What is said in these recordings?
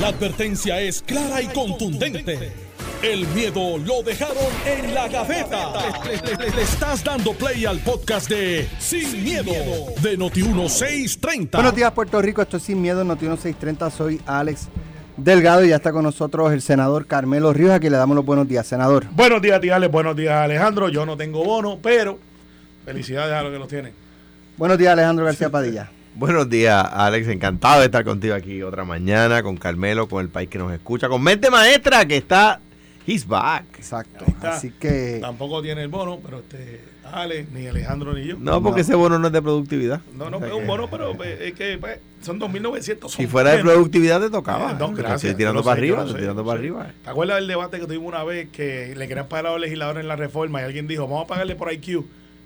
La advertencia es clara y contundente. El miedo lo dejaron en la gaveta. Le, le- le estás dando play al podcast de Sin, miedo, de Noti1630. Buenos días, Puerto Rico. Esto es Sin Miedo, Noti 630. Soy Alex Delgado y ya está con nosotros el senador Carmelo Ríos, a quien le damos los buenos días, senador. Buenos días, tía Alex. Buenos días, Alejandro. Yo no tengo bono, pero felicidades a los que los tienen. Buenos días, Alejandro García Padilla. Buenos días, Alex. Encantado de estar contigo aquí otra mañana, con Carmelo, con el país que nos escucha, con Mente Maestra, que está. He's back. Exacto. Así que Tampoco tiene el bono, pero este Alex, ni Alejandro, ni yo. No, porque ese bono no es de productividad. No, no, O sea es un bono, pero pues, es que pues, son 2.900. Si fuera de productividad te tocaba. Eh, no, Te gracias. estoy tirando para sé, arriba, estoy tirando para sé. arriba. ¿Te acuerdas del debate que tuvimos una vez que le querían pagar a los legisladores en la reforma y alguien dijo, vamos a pagarle por IQ?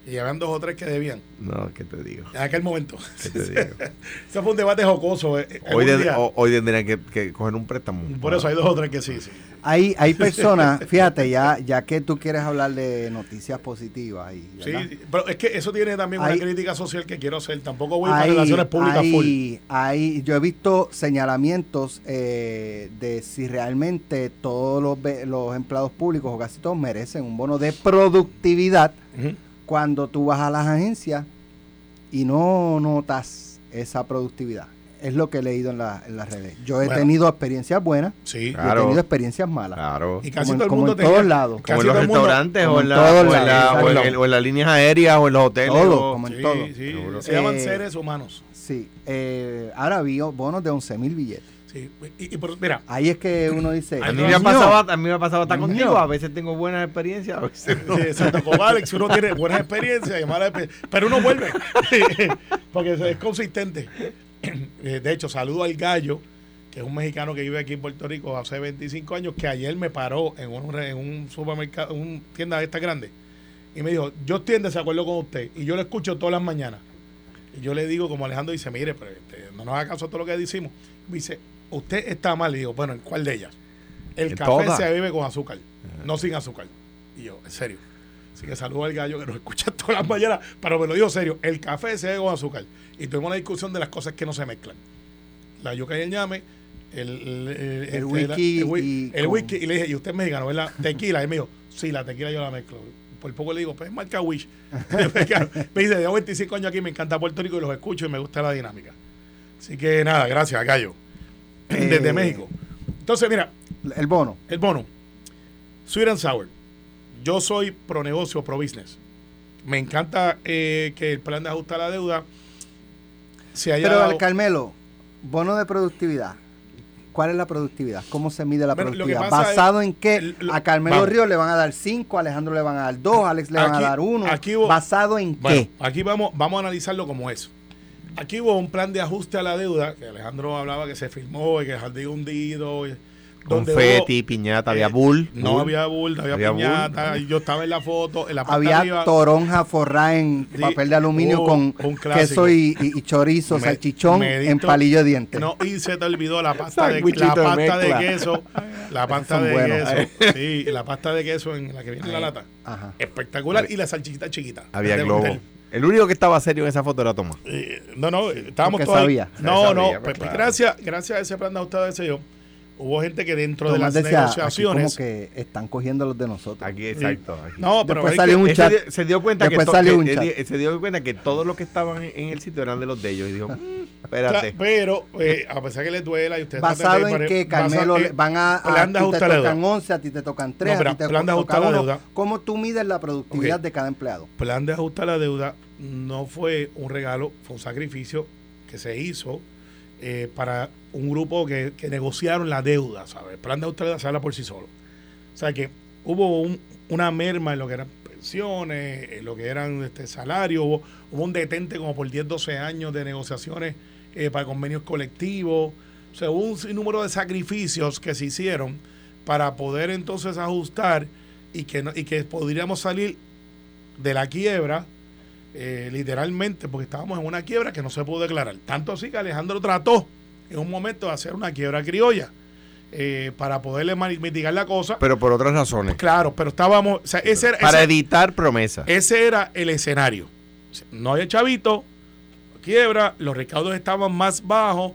Y habían dos o tres que debían. No, ¿qué te digo? En aquel momento. ¿Qué te digo? Ese fue un debate jocoso. eh, Hoy, de- hoy tendrían que, que coger un préstamo. Por eso hay dos o tres que sí, sí. hay, hay personas, fíjate, ya, ya que tú quieres hablar de noticias positivas. Y, Sí, pero es que eso tiene también una Hay- crítica social que quiero hacer. Tampoco voy para Hay- relaciones públicas full. hay- hay- yo he visto señalamientos eh, de si realmente todos los, ve- los empleados públicos o casi todos merecen un bono de productividad Ujú. Cuando tú vas a las agencias y no notas esa productividad. Es lo que he leído en, la- en las redes. Yo he Bueno. tenido experiencias buenas Sí. y he tenido experiencias malas. Claro. Y casi Como en- todo el como mundo en tenía- todos lados. Como en los restaurantes o en en, la- todos o en lados, la- o en exacto. el- o en las líneas aéreas o en los hoteles. Todo, o- como en Sí, todo. sí, se llaman Eh, seres humanos. Sí. eh, ahora vi bonos de 11 mil billetes. Sí. Y, y por- mira, Ahí es que uno dice. A mí, me ha "Coño, pasado, a mí me ha pasado hasta Dios contigo. A veces tengo buenas experiencias. A veces no. sí, exacto, con Alex uno tiene buenas experiencias y malas experiencias, pero uno vuelve, porque es consistente. Eh, De hecho, saludo al gallo, que es un mexicano que vive aquí en Puerto Rico hace 25 años, que ayer me paró en un, en un supermercado, en una tienda de esta grande, y me dijo, yo estoy en desacuerdo con usted, y yo lo escucho todas las mañanas. Y yo le digo, como Alejandro dice, mire, pero este, no nos haga caso a todo lo que decimos. Me dice, usted está mal. Y digo, bueno, ¿en cuál de ellas? El café se bebe con azúcar, no sin azúcar. Y yo, en serio. Así que saludo al gallo que nos escucha todas las mañanas, pero me lo digo serio, el café se bebe con azúcar. Y tuvimos una discusión de las cosas que no se mezclan. La yuca y el ñame, el, el, el- El este, la- whisky y el con- whisky. Y le dije, ¿y usted es mexicano, verdad? Tequila. Y me dijo, sí, la tequila yo la mezclo. Por poco le digo, pues es marca Wish. me dice, llevo 25 años aquí, me encanta Puerto Rico y los escucho y me gusta la dinámica. Así que nada, gracias, gallo. Desde Eh, México. Entonces, mira, El bono. el bono. Sweet and sour. Yo soy pro negocio, pro business. Me encanta eh, que el plan de ajustar la deuda se haya Pero, dado- Carmelo, bono de productividad. ¿Cuál es la productividad? ¿Cómo se mide la Bueno, productividad? es- ¿Basado en qué? lo- a Carmelo vamos. Ríos le van a dar 5, a Alejandro le van a dar 2, a Alex le van a dar 1. aquí hubo- ¿Basado en Bueno, qué? aquí vamos, vamos a analizarlo como es. Aquí hubo un plan de ajuste a la deuda, que Alejandro hablaba que se firmó y que el jardín hundido. y- donde Confeti, hubo- piñata, había eh, bull. No bull. había bull, no había, Había bull. piñata. y Yo estaba en la foto, en la parte Había arriba. toronja forrada en Sí, papel de aluminio con un queso y, y- y chorizo, Me- salchichón medito- en palillo de dientes. No, y se te olvidó la pasta de, la de pasta de queso. La pasta de buenos. queso. Sí, la pasta de queso en la que viene en la lata. Ajá. Espectacular. Y la salchichita chiquita. Había globo. Montel. El único que estaba serio en esa foto era Tomás. Eh, no, no, estábamos todos. sabía. No, Sabía, no. pues, pues, claro. gracias, gracias a ese plan de de yo, hubo gente que dentro Tomás de las decía, aquí como negociaciones. que están cogiendo los de nosotros. Aquí, exacto. aquí. No, pero Después salió que- un chat. se, dio, cuenta que, Después to- salió que- un él chat. di- se dio cuenta que todos los que estaban en, el sitio eran de los de ellos y dijo, "Mm, espérate. Pero, eh, a pesar que les duela y ustedes Basado en que Carmelo en- le- van a, a, plan de a ti te tocan deuda. 11, a ti te tocan 3, No, a ti te plan de toca ajustar la deuda. ¿Cómo tú mides la productividad de cada empleado? plan de ajustar la deuda no fue un regalo, fue un sacrificio que se hizo eh, para un grupo que, que negociaron la deuda, ¿sabes? El plan de deuda se habla por sí solo. O sea que hubo un- una merma en lo que eran pensiones, en lo que eran este, salarios, hubo, un detente como por 10, 12 años de negociaciones eh, para convenios colectivos. O sea, hubo un sinnúmero de sacrificios que se hicieron para poder entonces ajustar y que, no- y que podríamos salir de la quiebra, eh, literalmente, porque estábamos en una quiebra que no se pudo declarar. Tanto así que Alejandro trató en un momento de hacer una quiebra criolla eh, para poderle mitigar la cosa. Pero por otras razones. claro, pero estábamos, o sea, ese era, Para ese- evitar promesas. ese era el escenario. No había chavito, quiebra, los recaudos estaban más bajos,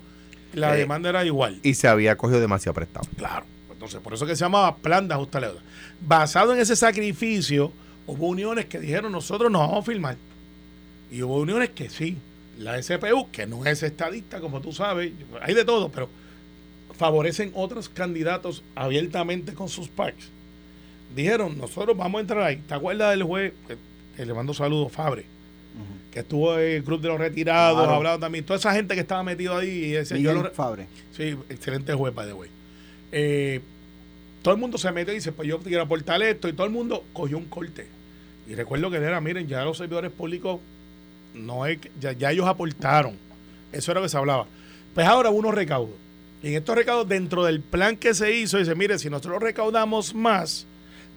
la Eh, demanda era igual. Y se había cogido demasiado prestado. Claro. Entonces, por eso que se llamaba Plan de Ajuste a la Deuda. Basado en ese sacrificio, hubo uniones que dijeron, nosotros nos vamos a firmar. Y hubo uniones que sí. La SPU, que no es estadista, como tú sabes, hay de todo, pero favorecen otros candidatos abiertamente con sus packs. Dijeron, nosotros vamos a entrar ahí. ¿Te acuerdas del juez? Que, que le mando saludos, Fabre, que estuvo en el Club de los Retirados, Claro. hablado también. Toda esa gente que estaba metido ahí. Y ese, yo Miguel lo re- Fabre. Sí, excelente juez, by the way. Eh, todo el mundo se mete y dice, pues yo quiero aportar esto, y todo el mundo cogió un corte. Y recuerdo que era, miren, ya los servidores públicos, no es ya, ya ellos aportaron. Eso era lo que se hablaba. Pues ahora hubo unos recaudos. Y en estos recaudos, dentro del plan que se hizo, dice, mire, si nosotros recaudamos más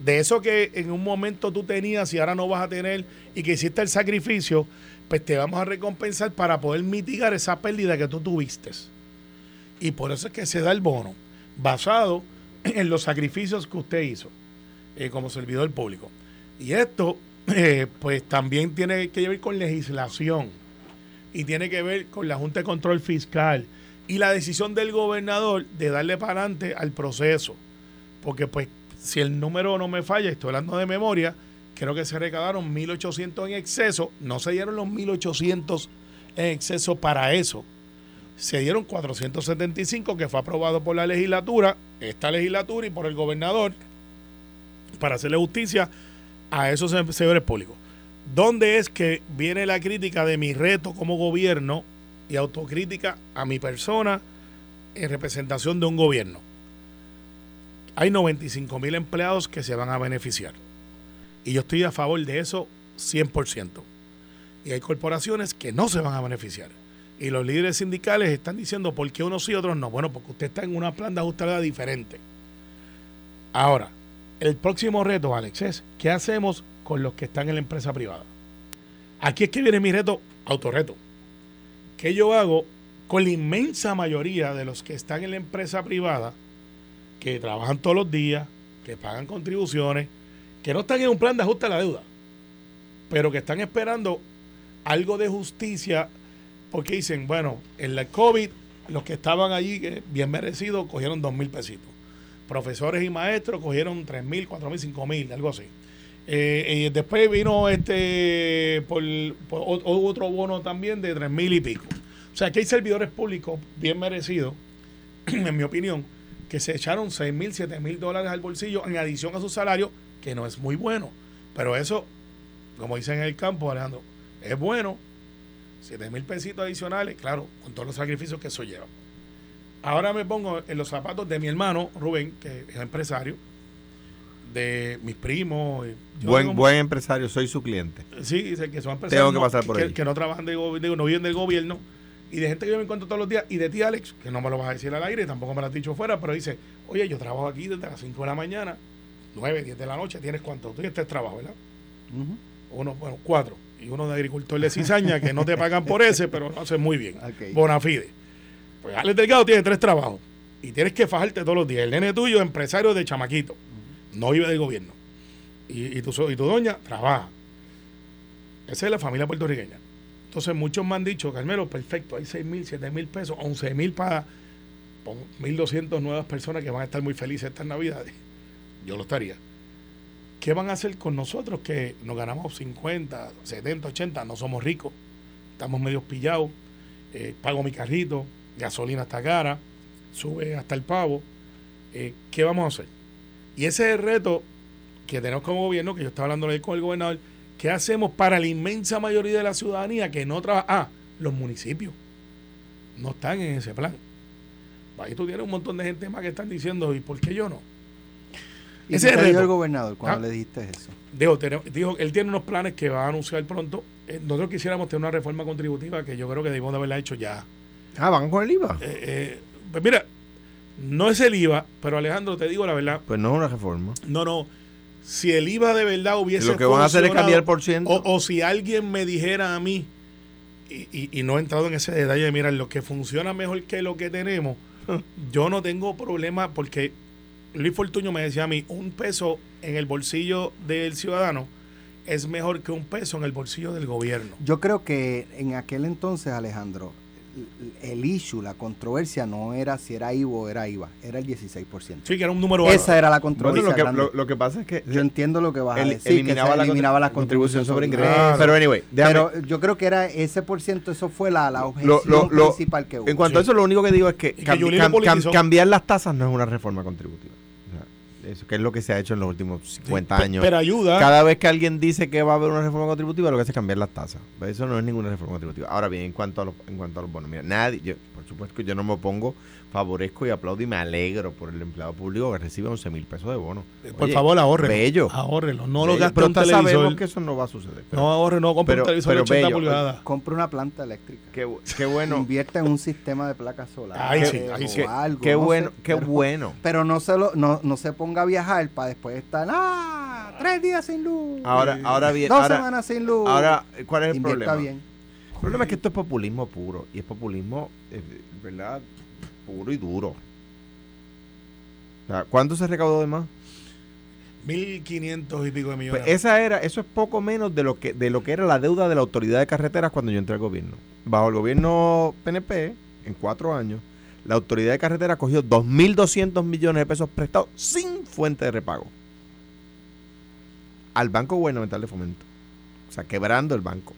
de eso que en un momento tú tenías y ahora no vas a tener y que hiciste el sacrificio, pues te vamos a recompensar para poder mitigar esa pérdida que tú tuviste. Y por eso es que se da el bono, basado en los sacrificios que usted hizo eh, como servidor público. Y esto, eh, pues también tiene que ver con legislación y tiene que ver con la Junta de Control Fiscal y la decisión del gobernador de darle para adelante al proceso. Porque, pues, si el número no me falla, estoy hablando de memoria, creo que se recaudaron 1.800 en exceso. No se dieron los 1.800 en exceso para eso se dieron 475 que fue aprobado por la legislatura, esta legislatura y por el gobernador para hacerle justicia a esos se- servidores públicos. ¿Dónde es que viene la crítica de mi reto como gobierno y autocrítica a mi persona en representación de un gobierno? Hay 95 mil empleados que se van a beneficiar. Y yo estoy a favor de eso 100%. Y hay corporaciones que no se van a beneficiar. Y los líderes sindicales están diciendo por qué unos sí y otros no. Bueno, porque usted está en una plan de ajustada diferente. Ahora, el próximo reto, Alex, es ¿qué hacemos con los que están en la empresa privada? Aquí es que viene mi reto, autorreto. ¿Qué yo hago con la inmensa mayoría de los que están en la empresa privada, que trabajan todos los días, que pagan contribuciones, que no están en un plan de ajuste a la deuda, pero que están esperando algo de justicia porque dicen, bueno, en la COVID, los que estaban allí, que bien merecidos, cogieron dos mil pesitos. Profesores y maestros cogieron tres mil, cuatro mil, cinco mil, algo así. Eh, y después vino este por, otro bono también de tres mil y pico. O sea, que hay servidores públicos bien merecidos, en mi opinión, que se echaron seis mil, siete mil dólares al bolsillo en adición a su salario, que no es muy bueno. Pero eso, como dicen en el campo, Alejandro, es bueno. 7 mil pesitos adicionales, claro, con todos los sacrificios que eso lleva. Ahora me pongo en los zapatos de mi hermano Rubén, que es empresario, de mis primos. yo Buen, buen empresario, soy su cliente. Sí, dice que son empresarios Tengo que pasar por que, ahí. que no trabajan de gobierno, no viven del gobierno. Y de gente que yo me encuentro todos los días. Y de ti, Alex, que no me lo vas a decir al aire, tampoco me lo has dicho fuera, pero dice, oye, yo trabajo aquí desde las 5 de la mañana, 9, 10 de la noche, ¿tienes cuánto? Tú tienes tres trabajos, ¿verdad? Uno, bueno, cuatro. Y uno de agricultor de cizaña, que no te pagan por ese, pero lo hace muy bien. Bonafide. Pues Delgado tiene tres trabajos. Y tienes que fajarte todos los días. El nene tuyo, empresario de chamaquito. No vive del gobierno. Y, y, tu, y tu doña trabaja. Esa es la familia puertorriqueña. Entonces muchos me han dicho, Carmelo, perfecto, hay 6 mil, 7 mil pesos, 11 mil para pon 1.200 nuevas personas que van a estar muy felices estas navidades. Yo lo estaría. ¿Qué van a hacer con nosotros que nos ganamos 50, 70, 80? No somos ricos, estamos medio pillados, eh, pago mi carrito, gasolina está cara, sube hasta el pavo. eh, ¿Qué vamos a hacer? Y ese es el reto que tenemos como gobierno, que yo estaba hablando con el gobernador, ¿qué hacemos para la inmensa mayoría de la ciudadanía que no trabaja? Ah, los municipios no están en ese plan. Ahí tú tienes un montón de gente más que están diciendo, ¿y por qué yo no? ¿Y Ese qué es el dijo reto. el gobernador cuando Ah. le dijiste eso? Dijo, dijo, él tiene unos planes que va a anunciar pronto. Eh, nosotros quisiéramos tener una reforma contributiva que yo creo que debimos de haberla hecho ya. Ah, van con el IVA. Eh, eh, pues mira, no es el IVA, pero Alejandro, te digo la verdad, Pues no es una reforma. no, no. Si el IVA de verdad hubiese Lo que van a hacer es cambiar el por ciento. O, o si alguien me dijera a mí, y, y- y no he entrado en ese detalle de mirar lo que funciona mejor que lo que tenemos, yo no tengo problema porque Luis Fortuño me decía a mí, un peso en el bolsillo del ciudadano es mejor que un peso en el bolsillo del gobierno. Yo creo que en aquel entonces, Alejandro, el issue, la controversia no era si era IVA o era IVA, era el 16%. Sí, que era un número Esa era la controversia. Bueno, lo, que, lo, lo que pasa es que Yo entiendo lo que vas a el- decir, que se eliminaba, la, eliminaba la contribución sobre ingresos. Claro. Pero anyway, déjame- Pero yo creo que era ese por ciento, eso fue la, la objeción lo- lo- principal que hubo. en cuanto a Sí. eso, lo único que digo es que, que cam- cam- cambiar las tasas no es una reforma contributiva. Eso que es lo que se ha hecho en los últimos 50 Pe- años. Pero ayuda. Cada vez que alguien dice que va a haber una reforma contributiva, lo que hace es cambiar las tasas. Eso no es ninguna reforma contributiva. Ahora bien, en cuanto a los, en cuanto a los bonos, mira, nadie, yo, por supuesto que yo no me opongo, favorezco y aplaudo y me alegro por el empleado público que recibe 11 mil pesos de bono. Por Oye, favor, ahorre. bello. Ahórrelo. No lo bello, gaste pero un todos sabemos televisor. que eso no va a suceder. Pero No ahorre, no compre pero- un televisor pero de 80 bello. pulgadas. Compra una planta eléctrica. qué, bu- qué bueno. Invierte en un sistema de placas solares. Ay, qué, sí, ay, o sí. algo, qué no bueno, sé, qué pero- bueno. Pero no se, lo, no, no se ponga a viajar para después estar, ah, tres días sin luz. Ahora, ahora bien, dos ahora, semanas sin luz. ahora, ¿cuál es el Invierta problema? bien. El problema es que esto es populismo puro y es populismo, eh, ¿verdad? Puro y duro. O sea, ¿Cuánto se recaudó de más? 1.500 y pico de millones. Pues esa era, eso es poco menos de lo que de lo que era la deuda de la autoridad de carreteras cuando yo entré al gobierno. Bajo el gobierno PNP, en cuatro años, la autoridad de carreteras cogió 2.200 millones de pesos prestados sin fuente de repago al Banco Gubernamental de Fomento. O sea, quebrando el banco.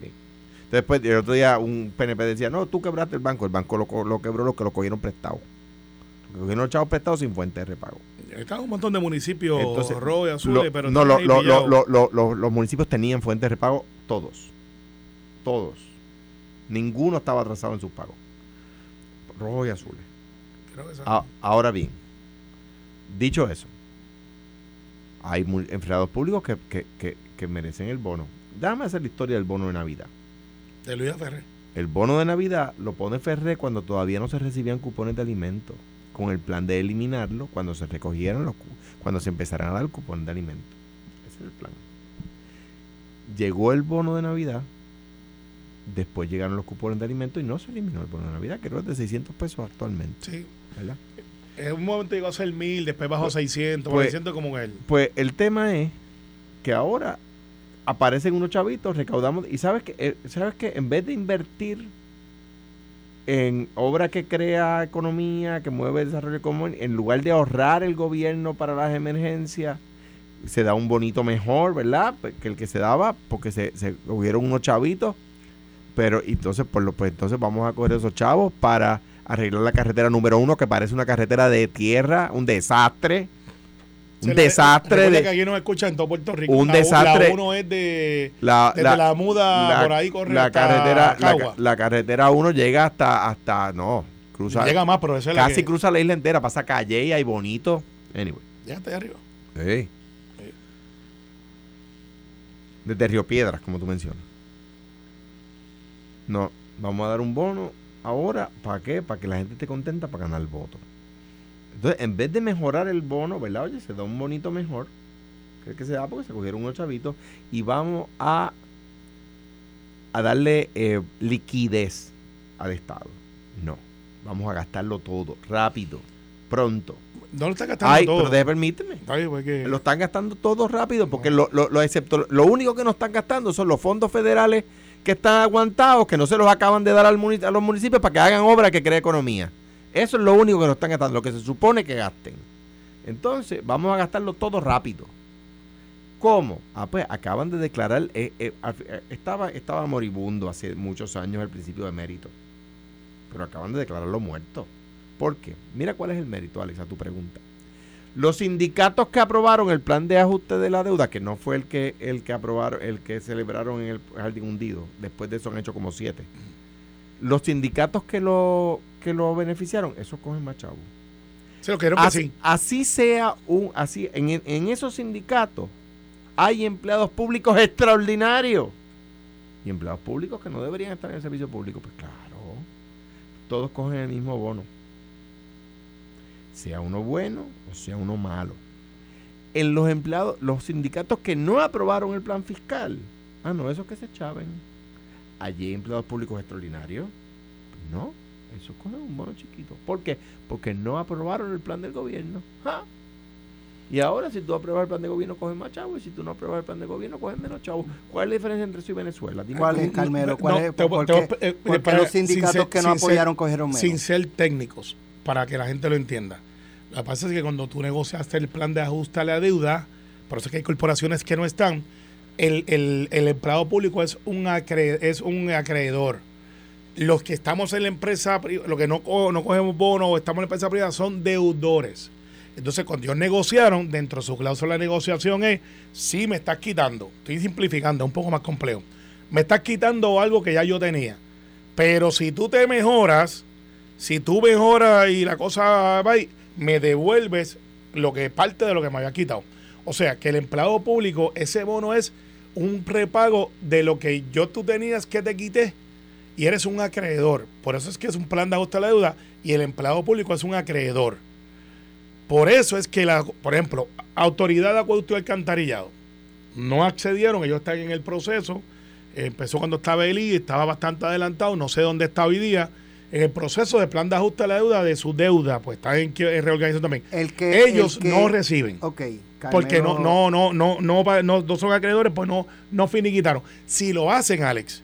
Bien. Entonces, Después, el otro día un PNP decía, no, tú quebraste el banco. El banco lo, lo quebró los que lo cogieron prestado. Lo cogieron los chavos prestados sin fuente de repago. Están un montón de municipios Entonces, y azules, Lo- pero no, lo- los municipios tenían fuentes de repago todos. Todos. Ninguno estaba atrasado en sus pagos. Rojos y azules. Ah, ahora bien, dicho eso, hay empleados públicos que, que- que- que merecen el bono. Déjame hacer la historia del bono de Navidad. de Luis Ferrer. El bono de Navidad lo pone Ferré cuando todavía no se recibían cupones de alimentos, con el plan de eliminarlo cuando se recogieran los cu- cuando se empezaran a dar cupones de alimentos. Ese es el plan. Llegó el bono de Navidad, después llegaron los cupones de alimentos y no se eliminó el bono de Navidad, que es de 600 pesos actualmente, Sí. ¿verdad? En un momento llegó a ser 1.000, después bajó a 600, pues- 600 como él. Pues el tema es que ahora aparecen unos chavitos, recaudamos, y sabes que, eh, sabes que en vez de invertir en obra que crea economía, que mueve el desarrollo común, en lugar de ahorrar el gobierno para las emergencias, se da un bonito mejor, ¿verdad? Pues, Que el que se daba, porque se, se cogieron unos chavitos, pero entonces, por lo, pues entonces vamos a coger esos chavos para arreglar la carretera número uno, que parece una carretera de tierra, un desastre. Un Se desastre de, que aquí nos escuchan en todo Puerto Rico. Un La- desastre. La uno es de. la, Desde la, muda la- por ahí corre la carretera la, Cagua. ca- la carretera 1 llega hasta hasta no cruza Llega más, pero es casi que- cruza la isla entera pasa Calle y bonito anyway Ya está arriba. Sí. desde Río Piedras como tú mencionas no vamos a dar un bono ahora para qué para que la gente esté contenta para ganar el voto entonces en vez de mejorar el bono verdad oye se da un bonito mejor que el que se da porque se cogieron unos chavitos y vamos a a darle eh, liquidez al Estado. No, vamos a gastarlo todo, rápido, pronto. No lo está gastando Ay, todo. pero permíteme. Ay, pues Lo están gastando todo rápido porque lo, lo, lo excepto lo único que no están gastando son los fondos federales que están aguantados, que no se los acaban de dar al a los municipios para que hagan obra que cree economía. Eso es lo único que no están gastando, lo que se supone que gasten. Entonces, vamos a gastarlo todo rápido. ¿Cómo? Ah, pues acaban de declarar, eh, eh, eh, estaba, estaba moribundo hace muchos años el principio de mérito, pero acaban de declararlo muerto. ¿Por qué? Mira cuál es el mérito, Alex, a tu pregunta. Los sindicatos que aprobaron el plan de ajuste de la deuda, que no fue el que el que aprobaron, el que celebraron en el jardín hundido, después de eso han hecho como siete. Los sindicatos que lo que lo beneficiaron, esos cogen más chavos. Se lo que Así, sí. así sea un así en, en esos sindicatos hay empleados públicos extraordinarios y empleados públicos que no deberían estar en el servicio público. Pues claro, todos cogen el mismo bono, sea uno bueno o sea uno malo. En los empleados, los sindicatos que no aprobaron el plan fiscal, ah, no, esos que se echaban. Allí hay empleados públicos extraordinarios. No, esos cogen un bono chiquito. ¿Por qué? Porque no aprobaron el plan del gobierno. ¡Ja! Y ahora, si tú apruebas el plan de gobierno, coges más chavos. Y si tú no apruebas el plan de gobierno, coges menos chavos. ¿Cuál es la diferencia entre eso y Venezuela? Dime ¿Cuál es, Carmelo? ¿Cuál No, es? te- ¿Por te- eh, para- los sin sindicatos ser- que no sin ser- apoyaron cogieron menos? Sin ser técnicos, para que la gente lo entienda. Lo que pasa es que cuando tú negociaste el plan de ajuste a la deuda, por eso es que hay corporaciones que no están, el, el- el empleado público es un, acre- es un acreedor. Los que estamos en la empresa, los que no, no cogemos bono o estamos en la empresa privada son deudores. Entonces, cuando ellos negociaron, dentro de su cláusula de negociación es, sí me estás quitando, estoy simplificando, es un poco más complejo, me estás quitando algo que ya yo tenía. Pero si tú te mejoras, si tú mejoras y la cosa va me devuelves lo que parte de lo que me había quitado. O sea, que el empleado público, ese bono es un repago de lo que yo tú tenías que te quité y eres un acreedor. Por eso es que es un plan de ajuste a la deuda y el empleado público es un acreedor. Por eso es que, la, por ejemplo, Autoridad de Acueducto y Alcantarillado no accedieron, ellos están en el proceso. Empezó cuando estaba Eli, estaba bastante adelantado, no sé dónde está hoy día. En el proceso de plan de ajuste a la deuda de su deuda, pues están en, en reorganización también. El que, ellos el que- no reciben. Ok, Porque no, no, no, no, no, no, no son acreedores, pues no, no finiquitaron. Si lo hacen, Alex,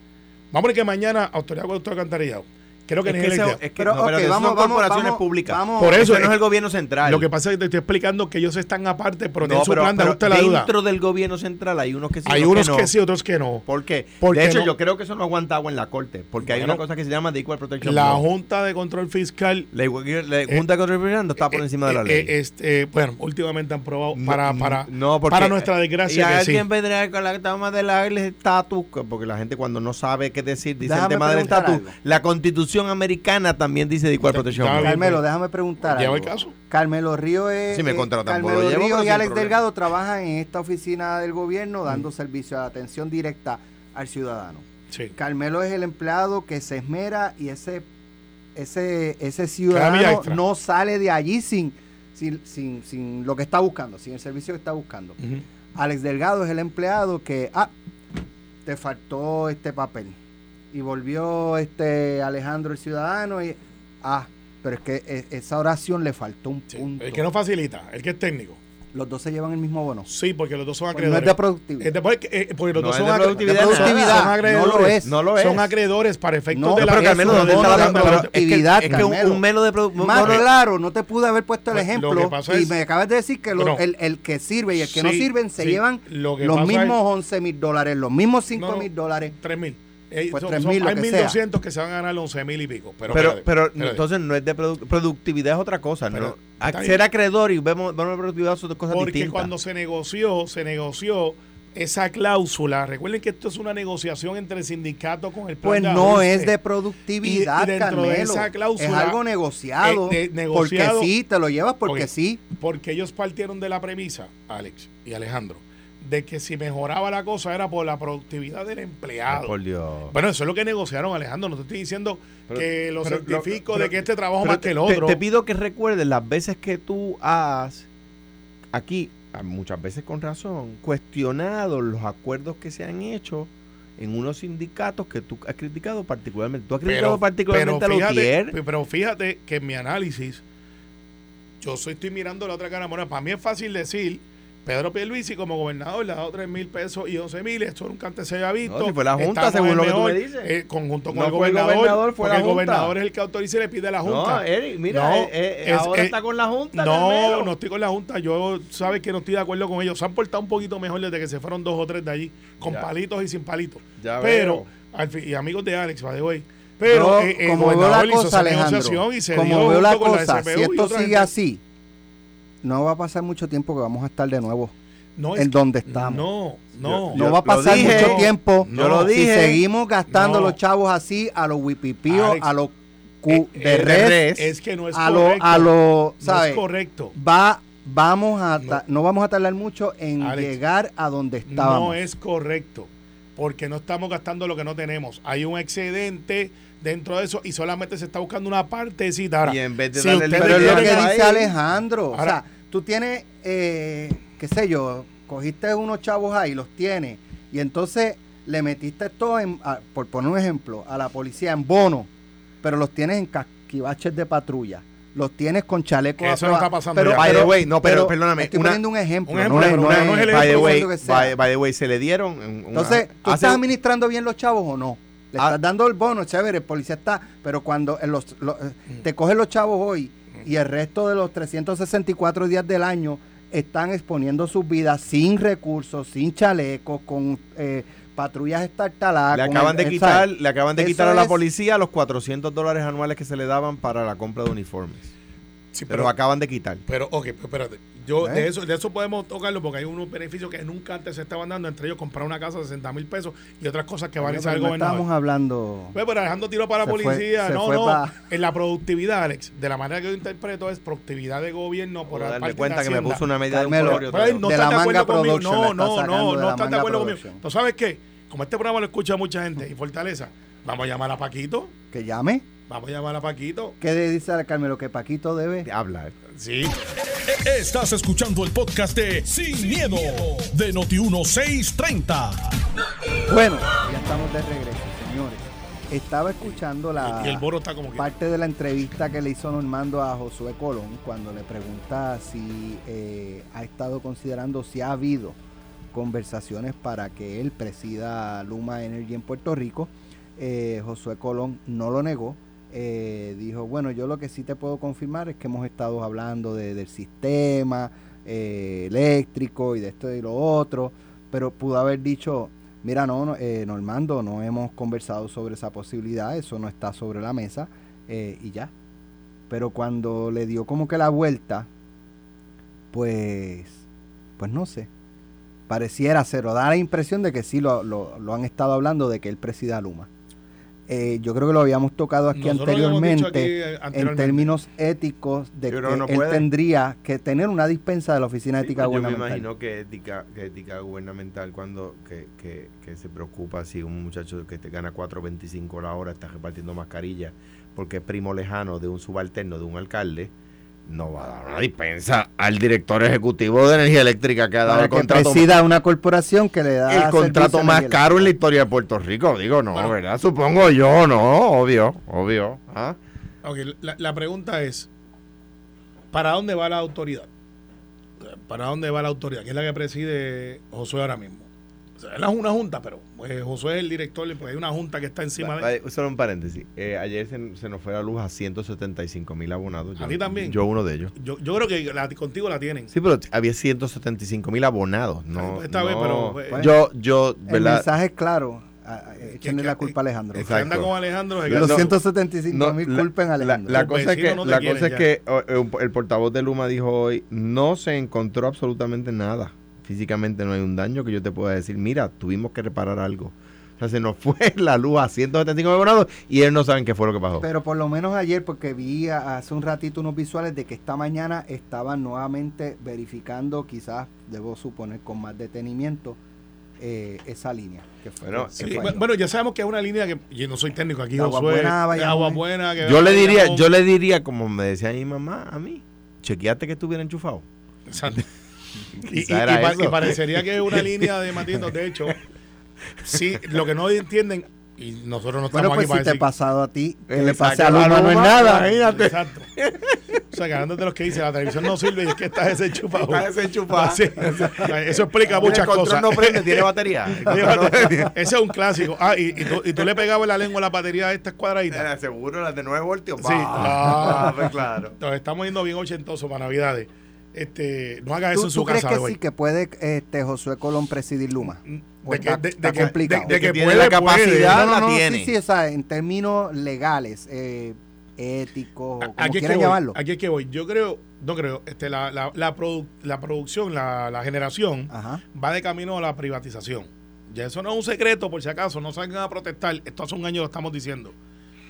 vamos a ver que mañana Autoridad de Alcantarillado, creo que Es que, es es que Pero, no, pero ok, esas vamos- son vamos- corporaciones vamos- públicas. vamos- Por eso no es- es el gobierno central. Lo que pasa es que te estoy explicando que ellos están aparte, pero tienen no, su pero, plan de ajuste la deuda. dentro del gobierno central hay unos que sí Hay otros unos que sí, otros que no. ¿Por qué? Porque de hecho, no- yo creo que eso no aguanta agua en la corte. Porque hay una cosa que se llama The Equal Protection La. Junta de Control Fiscal La, la Junta de Control Fiscal no está por eh, encima de la eh, ley. eh, este, bueno, últimamente han probado No, para, para, no, porque- para nuestra y desgracia que sí. alguien vendrá con la tema del estatus, porque la gente cuando no sabe qué decir dice el tema del estatus. La constitución americana también dice Law. bien. Carmelo, déjame preguntar Lleva el caso. Carmelo Río es. Si me eh, contratan, pues Carmelo lo llevo, Río y Alex problema. Delgado trabajan en esta oficina del gobierno dando servicio de atención directa al ciudadano. Sí. Carmelo es el empleado que se esmera y ese ese ese ciudadano no sale de allí sin, sin, sin, sin lo que está buscando, sin el servicio que está buscando. Alex Delgado es el empleado que, ah, te faltó este papel. Y volvió este Alejandro el ciudadano y, ah, pero es que e- esa oración le faltó un Sí. punto. El que no facilita, el que es técnico. Los dos se llevan el mismo bono. Sí, porque los dos son Pues no es acreedores. de productividad. Es de- porque, eh, porque los No dos son de acre- productividad, de son- productividad, son no acreedores. lo es. No lo es. Son acreedores para efectos No, de la pero Carmelo, eso ¿dónde no está la es que, productividad, es que un, melo de produ- Más no, no, claro, no te pude haber puesto el Pues, lo ejemplo y es- me acabas de decir que lo- No. el, el que sirve y el que no sirven se sí. llevan Lo los mismos es- 11 mil dólares, los mismos 5 No, mil dólares. 3 mil. Eh, Pues son- 3.000, son- lo hay que 1.200 que se van a ganar 11 mil y pico. Pero, pero, espérate, pero espérate. entonces no es de produ- productividad, es otra cosa. Pero, ¿no? está A- bien. Ser acreedor y vemos, vemos productividad son dos cosas Porque distintas. cuando se negoció, se negoció esa cláusula. Recuerden que esto es una negociación entre el sindicato con el plan Pues de no es de productividad, Y- y dentro de Carmelo. esa cláusula, es algo negociado. eh, de- negociado- porque sí, te lo llevas porque Ok. sí. Porque ellos partieron de la premisa, Alex y Alejandro, de que si mejoraba la cosa era por la productividad del Ay, empleado. por Dios. Bueno, eso es lo que negociaron, Alejandro. No te estoy diciendo Pero- que lo pero- certifico pero- de que este trabajo más que el otro. Te, pido que recuerdes las veces que tú has aquí, a- muchas veces con razón, cuestionado los acuerdos que se han hecho en unos sindicatos que tú has criticado particularmente. Tú has criticado particularmente a fíjate, Lutier. pero fíjate que en mi análisis, yo soy, estoy mirando la otra cara. Bueno, para mí es fácil decir, Pedro Pierluisi como gobernador le ha dado 3 mil pesos y 11 mil, esto nunca antes se había visto. No, si fue la Junta, Estamos según lo que tú me dices. eh, conjunto con No el fue el gobernador, gobernador, fue porque la el Junta. gobernador es el que autoriza y le pide a la Junta. No, Eric, mira, No, eh, eh, es- ahora es- está con la Junta. No, Carmelo. no estoy con la Junta. Yo, sabes que no estoy de acuerdo con ellos. Se han portado un poquito mejor desde que se fueron dos o tres de allí, con Ya. palitos y sin palitos. Ya pero, veo. al fin- y amigos de Alex, by the way. Pero eh, el como veo gobernador la hizo esa cosa, Alejandro, negociación y se dio como veo la junto con cosa, si esto sigue gente. así, no va a pasar mucho tiempo que vamos a estar de nuevo no, es en que- donde estamos. No, no. No va a lo pasar dije, mucho tiempo. yo lo Si dije. seguimos gastando No. los chavos así a los wipipíos, Alex, a los eh, cu eh, de res, Es que no es a los, correcto. a los, no ¿sabes? es correcto. Va, vamos a, ta- No. no. vamos a tardar mucho en Alex, llegar a donde estábamos. No es correcto. Porque no estamos gastando lo que no tenemos. Hay un excedente dentro de eso y solamente se está buscando una partecita. Ahora, Y en vez de si darle el ustedes Pero es lo que dice Alejandro. Ahora- o sea, tú tienes, eh, qué sé yo, cogiste unos chavos ahí, los tienes, y entonces le metiste todo, en, a- por poner un ejemplo, a la policía en bono, pero los tienes en casquivaches de patrulla. Los tienes con chalecos eso no está pasando pero, ya. By the way, no, pero perdóname, Estoy una- poniendo un ejemplo. un ejemplo, no pero no no- es- no es el by the no way, by, by the way, se le dieron. una- Entonces, ¿tú hace- estás administrando bien los chavos o no? Le Ah. estás dando el bono, chévere, el policía está, pero cuando en los, los- eh, te cogen los chavos hoy y el resto de los 364 días del año están exponiendo sus vidas sin recursos, sin chalecos, con eh, patrullas estartaladas. le acaban el- de quitar, ¿sabes? le acaban de quitar a la es- policía los 400 dólares anuales que se le daban para la compra de uniformes. Sí, Pero lo acaban de quitar. Pero, ok, pero espérate. Yo, ¿Eh? de eso, de eso podemos tocarlo porque hay unos beneficios que nunca antes se estaban dando, entre ellos comprar una casa de 60 mil pesos y otras cosas que van a Pero no gobernador. estamos hablando. Pues, pero Alejandro tiró para la fue- policía. no, no. pa- En la productividad, Alex, de la manera que yo interpreto es productividad de gobierno por darme parte de cuenta que me puso una medida de un Pues, de no la de acuerdo manga conmigo. la No, no, no, no la estás de acuerdo conmigo. ¿Tú sabes qué? Como este programa lo escucha mucha gente y Fortaleza, vamos a llamar a Paquito. Que llame. Vamos a llamar a Paquito. ¿Qué dice a Carmelo? Que Paquito debe. Habla. eh. Sí. Estás escuchando el podcast de Sin, miedo, de Noti1630. Bueno, ya estamos de regreso, señores. Estaba escuchando la Y el boro está como que. parte de la entrevista que le hizo Normando a Josué Colón cuando le pregunta si eh, ha estado considerando si ha habido conversaciones para que él presida Luma Energy en Puerto Rico. Eh, Josué Colón no lo negó. Eh, dijo, bueno, yo lo que sí te puedo confirmar es que hemos estado hablando de- del sistema eh, eléctrico y de esto y lo otro, pero pudo haber dicho, mira, no, no, eh, Normando, no hemos conversado sobre esa posibilidad, eso no está sobre la mesa eh, y ya. Pero cuando le dio como que la vuelta, pues, pues no sé. Pareciera ser, o da la impresión de que sí lo, lo- lo han estado hablando de que él presida Luma. Eh, yo creo que lo habíamos tocado aquí anteriormente, aquí, eh, en términos éticos, de Yo que no él puede. tendría que tener una dispensa de la Oficina de Sí, Ética pues yo me Gubernamental. imagino que ética, que ética gubernamental cuando que, que, que se preocupa si un muchacho que te gana 4.25 la hora está repartiendo mascarillas porque es primo lejano de un subalterno de un alcalde no va a dar una dispensa al director ejecutivo de energía eléctrica que ha dado para el que contrato presida una corporación que le da el contrato más caro en la historia de Puerto Rico digo no Bueno. verdad supongo yo no obvio obvio ¿ah? Ok, la, la pregunta es: ¿para dónde va la autoridad? ¿Para dónde va la autoridad? Que es la que preside Josué ahora mismo. Es una junta, pero pues, Josué es el director, pues hay una junta que está encima de Vale, Solo un paréntesis. Eh, ayer se, se nos fue la luz a 175 mil abonados. ¿A Yo- ti también? Yo uno de ellos. Yo, yo creo que la- contigo la tienen. Sí, pero había 175 mil abonados. No, pues está bien, no. pero, eh, yo, yo, El ¿verdad? mensaje es claro. a- a- Échenle que- la culpa a Alejandro. Que Exacto. anda con Alejandro. Los gasta- 175 No, mil la- culpen a La, Alejandro. la Los cosa es que, no la quieren cosa es que el portavoz de Luma dijo hoy, no se encontró absolutamente nada. Físicamente no hay un daño que yo te pueda decir, mira, tuvimos que reparar algo. O sea, se nos fue la luz a 175 mil abonados y ellos no saben qué fue lo que pasó. Pero por lo menos ayer, porque vi hace un ratito unos visuales de que esta mañana estaban nuevamente verificando, quizás debo suponer con más detenimiento, eh, esa línea. Que fue, Bueno, que Sí, fue bu- ayer. bueno, ya sabemos que es una línea que yo no soy técnico aquí, De Agua Josué. Buena a de Bayamón, agua buena. que yo le diría, yo le diría, como me decía mi mamá a mí, chequeate que estuviera enchufado. Exacto. Y, y- Quizá era y pa- eso. y parecería que es una línea de matitos. De hecho, sí, lo que no entienden, y nosotros no estamos Bueno, pues aquí si para te ha pasado a ti, que Eh, le pase a la Luma no es nada. imagínate. Exacto. O sea, que hablando de los que dice la televisión no sirve y es que estás desenchufado. Estás desenchufado. Sí, eso explica muchas el control cosas. no prende, tiene batería. Ese es un clásico. Ah, y, y tú, y tú le pegabas la lengua a la batería de estas cuadraditas. Era seguro las de 9 voltios. Sí. Ah, pues claro. Entonces, estamos yendo bien ochentosos para Navidades. Este, no haga eso ¿Tú, en su tú crees casa que hoy. sí que puede este Josué Colón presidir Luma? ¿O De que, está- de, está de complicado? de- de que tiene puede, la puede. capacidad. no, no, la no, tiene. Sí, sí, o sea, en términos legales, eh, éticos, o como Aquí es, que quieran voy, llamarlo. aquí es que voy. Yo creo, no creo, este, la, la, la, produ- la producción, la, la generación Ajá. va de camino a la privatización. Ya eso no es un secreto, por si acaso, no salgan a protestar. Esto hace un año lo estamos diciendo.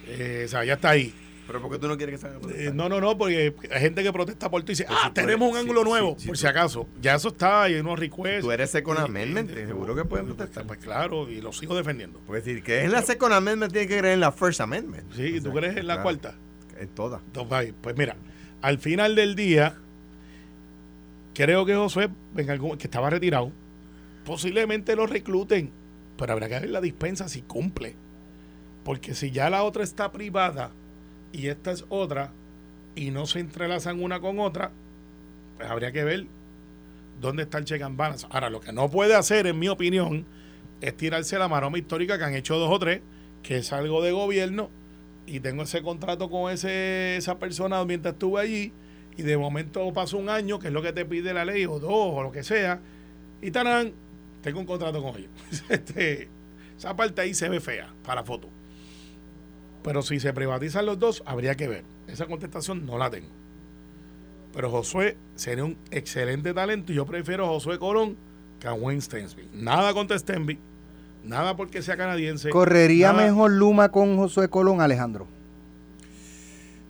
Eh, o sea, ya está ahí. Pero ¿por qué tú no quieres que salga a Eh, protestar? no, no, no, porque hay gente que protesta por ti y dice, Pues ah, tenemos un ángulo nuevo, por si acaso. Ya eso está, hay unos requests. Tú eres Second Amendment, seguro que pueden pues, protestar. Pues claro, y lo sigo defendiendo. Puedes decir que es en la Second Amendment, tiene que creer en la First Amendment. Sí, O ¿tú crees en la claro, cuarta? En todas. Entonces, pues mira, al final del día, creo que Josué, en algún, que estaba retirado, posiblemente lo recluten, pero habrá que ver la dispensa si cumple. Porque si ya la otra está privada y esta es otra, y no se entrelazan una con otra, pues habría que ver dónde está el check and balance. Ahora, lo que no puede hacer, en mi opinión, es tirarse la maroma histórica que han hecho dos o tres, que es algo de gobierno y tengo ese contrato con ese, esa persona mientras estuve allí y de momento pasó un año, que es lo que te pide la ley, o dos, o lo que sea, y tarán, tengo un contrato con ellos. este, esa parte ahí se ve fea para foto. Pero si se privatizan los dos, habría que ver. Esa contestación no la tengo. Pero Josué sería un excelente talento y yo prefiero a Josué Colón que a Wayne Stensby. Nada contra Stensby, nada porque sea canadiense. ¿Correría nada- mejor Luma con Josué Colón, Alejandro?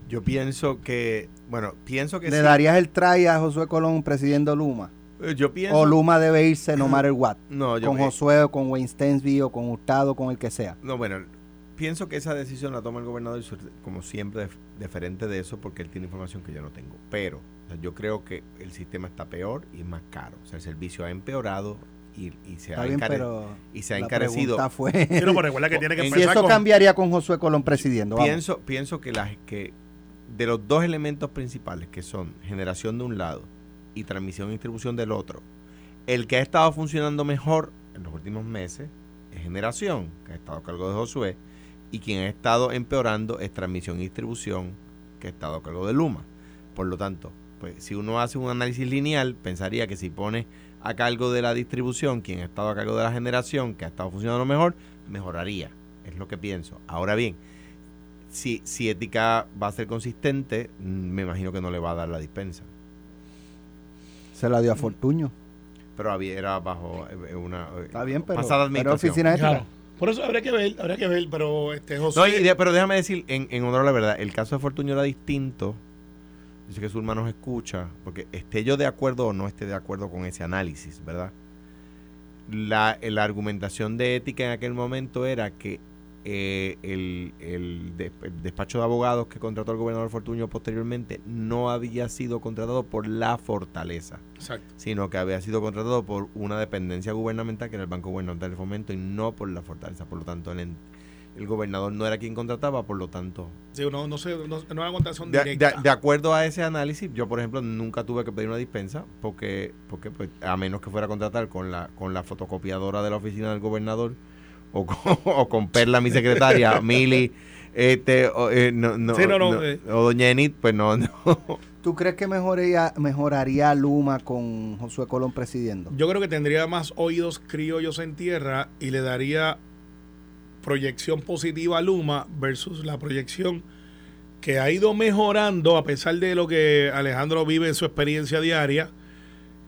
Yo pienso que, bueno, pienso que ¿Le sí. darías el try a Josué Colón presidiendo Luma? Eh, Yo pienso. ¿O Luma debe irse no matter what? No, yo con Josué o con Wayne Stensby o con Hurtado, con el que sea. No, bueno, pienso que esa decisión la toma el gobernador como siempre deferente de eso porque él tiene información que yo no tengo. Pero o sea, yo creo que el sistema está peor y es más caro. O sea, el servicio ha empeorado y, y se, Está ha bien, encare- pero y se ha encarecido. pregunta fue Sí, no, pero recuerda que tiene que En- si eso con- cambiaría con Josué Colón presidiendo. Vamos. Pienso, pienso que, las que de los dos elementos principales que son generación de un lado y transmisión y distribución del otro, el que ha estado funcionando mejor en los últimos meses es generación, que ha estado a cargo de Josué, y quien ha estado empeorando es transmisión y distribución, que ha estado a cargo de Luma. Por lo tanto, pues si uno hace un análisis lineal, pensaría que si pone a cargo de la distribución, quien ha estado a cargo de la generación, que ha estado funcionando mejor, mejoraría. Es lo que pienso. Ahora bien, si, si ética va a ser consistente, mm, me imagino que no le va a dar la dispensa. Se la dio a Fortuño. Pero había, era bajo eh, una eh, Está bien, pero, pasada pero administración. oficina ética. Claro. Por eso habría que ver, habría que ver, pero este José. No, pero déjame decir, en, en honor a la verdad, el caso de Fortuño era distinto. Dice que su hermano escucha, porque esté yo de acuerdo o no esté de acuerdo con ese análisis, ¿verdad? La, la argumentación de ética en aquel momento era que eh, el, el de- el despacho de abogados que contrató al gobernador Fortuño posteriormente no había sido contratado por la fortaleza Exacto. sino que había sido contratado por una dependencia gubernamental que era el Banco Gubernamental del Fomento y no por la Fortaleza. Por lo tanto, el, el gobernador no era quien contrataba, por lo tanto, Sí, no, no sé, no, no era contratación de, directa. de- de acuerdo a ese análisis, yo por ejemplo nunca tuve que pedir una dispensa porque, porque pues, a menos que fuera a contratar con la, con la fotocopiadora de la oficina del gobernador o con, o con Perla, mi secretaria, Mili, este, o, eh, no, no, Sí, no, no, no, eh. o Doña Enid, pues no, no. ¿Tú crees que mejoraría, mejoraría Luma con Josué Colón presidiendo? Yo creo que tendría más oídos criollos en tierra y le daría proyección positiva a Luma versus la proyección que ha ido mejorando a pesar de lo que Alejandro vive en su experiencia diaria.